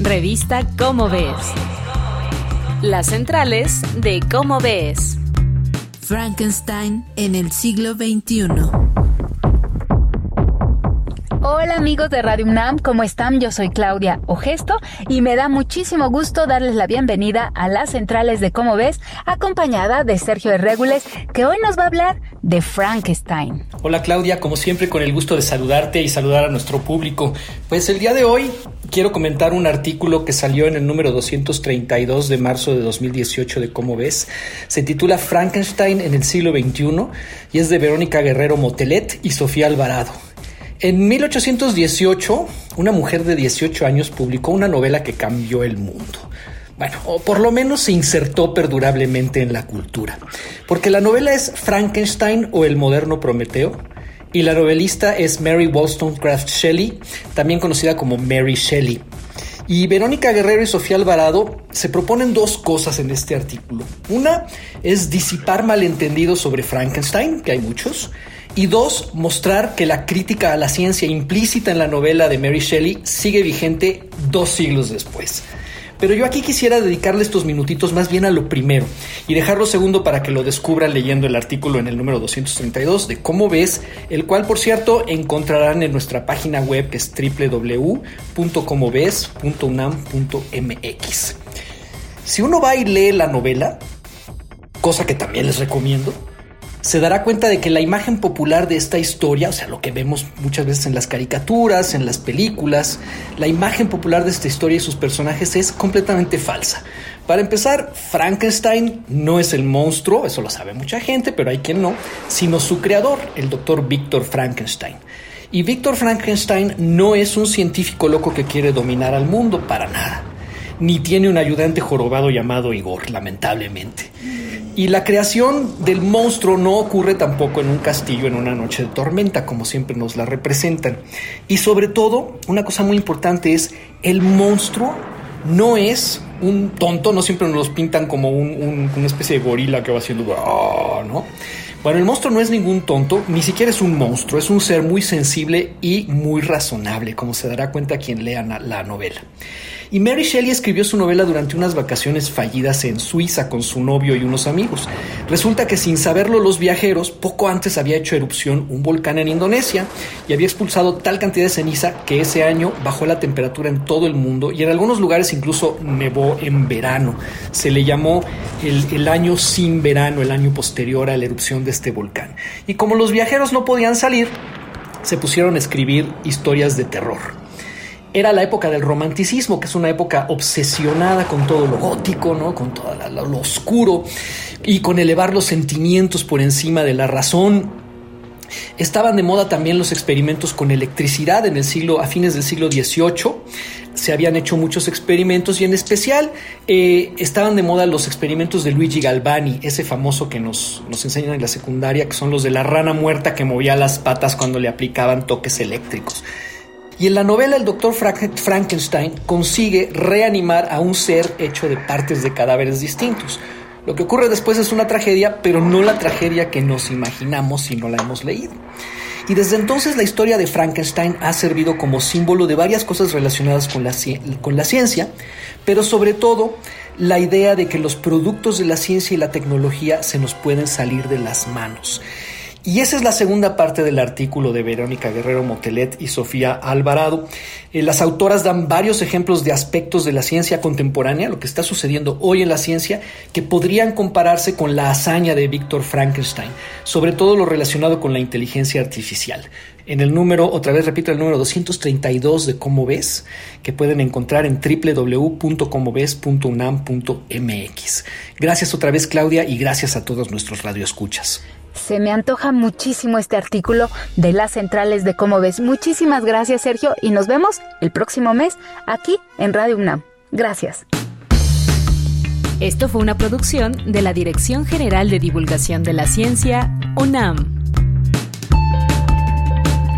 Revista Cómo Ves. Las centrales de Cómo Ves. Frankenstein en el siglo XXI. Hola amigos de Radio UNAM, ¿cómo están? Yo soy Claudia Ogesto y me da muchísimo gusto darles la bienvenida a las centrales de Cómo Ves, acompañada de Sergio Herrégules, que hoy nos va a hablar de Frankenstein. Hola Claudia, como siempre con el gusto de saludarte y saludar a nuestro público. Pues el día de hoy quiero comentar un artículo que salió en el número 232 de marzo de 2018 de Cómo ves. Se titula Frankenstein en el siglo XXI y es de Verónica Guerrero Motelet y Sofía Alvarado. En 1818, una mujer de 18 años publicó una novela que cambió el mundo. Bueno, o por lo menos se insertó perdurablemente en la cultura. Porque la novela es Frankenstein o el moderno Prometeo, y la novelista es Mary Wollstonecraft Shelley, también conocida como Mary Shelley. Y Verónica Guerrero y Sofía Alvarado se proponen dos cosas en este artículo. Una es disipar malentendidos sobre Frankenstein, que hay muchos, y dos, mostrar que la crítica a la ciencia implícita en la novela de Mary Shelley sigue vigente dos siglos después. Pero yo aquí quisiera dedicarle estos minutitos más bien a lo primero y dejar lo segundo para que lo descubran leyendo el artículo en el número 232 de cómo ves, el cual por cierto encontrarán en nuestra página web que es www.comoves.unam.mx. Si uno va y lee la novela, cosa que también les recomiendo, se dará cuenta de que la imagen popular de esta historia, o sea, lo que vemos muchas veces en las caricaturas, en las películas, la imagen popular de esta historia y sus personajes es completamente falsa. Para empezar, Frankenstein no es el monstruo, eso lo sabe mucha gente, pero hay quien no, sino su creador, el doctor Víctor Frankenstein. Y Víctor Frankenstein no es un científico loco que quiere dominar al mundo, para nada. Ni tiene un ayudante jorobado llamado Igor, lamentablemente. Y la creación del monstruo no ocurre tampoco en un castillo en una noche de tormenta, como siempre nos la representan. Y sobre todo, una cosa muy importante es, el monstruo no es un tonto, no siempre nos los pintan como una especie de gorila que va haciendo... Ah", ¿no? Bueno, el monstruo no es ningún tonto, ni siquiera es un monstruo, es un ser muy sensible y muy razonable, como se dará cuenta quien lea la novela. Y Mary Shelley escribió su novela durante unas vacaciones fallidas en Suiza con su novio y unos amigos. Resulta que sin saberlo los viajeros, poco antes había hecho erupción un volcán en Indonesia y había expulsado tal cantidad de ceniza que ese año bajó la temperatura en todo el mundo y en algunos lugares incluso nevó en verano. Se le llamó el, año sin verano, el año posterior a la erupción de este volcán. Y como los viajeros no podían salir, se pusieron a escribir historias de terror era la época del romanticismo, que es una época obsesionada con todo lo gótico, ¿no? con todo lo oscuro y con elevar los sentimientos por encima de la razón. Estaban de moda también los experimentos con electricidad en el siglo, a fines del siglo XVIII. Se habían hecho muchos experimentos y en especial eh, estaban de moda los experimentos de Luigi Galvani, ese famoso que nos, nos enseñan en la secundaria, que son los de la rana muerta que movía las patas cuando le aplicaban toques eléctricos. Y en la novela el doctor Frankenstein consigue reanimar a un ser hecho de partes de cadáveres distintos. Lo que ocurre después es una tragedia, pero no la tragedia que nos imaginamos si no la hemos leído. Y desde entonces la historia de Frankenstein ha servido como símbolo de varias cosas relacionadas con la, ciencia, pero sobre todo la idea de que los productos de la ciencia y la tecnología se nos pueden salir de las manos. Y esa es la segunda parte del artículo de Verónica Guerrero Motelet y Sofía Alvarado. Eh, las autoras dan varios ejemplos de aspectos de la ciencia contemporánea, lo que está sucediendo hoy en la ciencia, que podrían compararse con la hazaña de Víctor Frankenstein, sobre todo lo relacionado con la inteligencia artificial. En el número, otra vez repito, el número 232 de Cómo ves, que pueden encontrar en www.comoves.unam.mx. Gracias otra vez, Claudia, y gracias a todos nuestros radioescuchas. Se me antoja muchísimo este artículo de las centrales de cómo ves. Muchísimas gracias, Sergio, y nos vemos el próximo mes aquí en Radio UNAM. Gracias. Esto fue una producción de la Dirección General de Divulgación de la Ciencia, UNAM.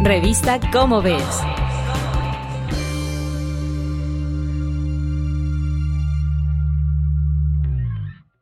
Revista Cómo ves.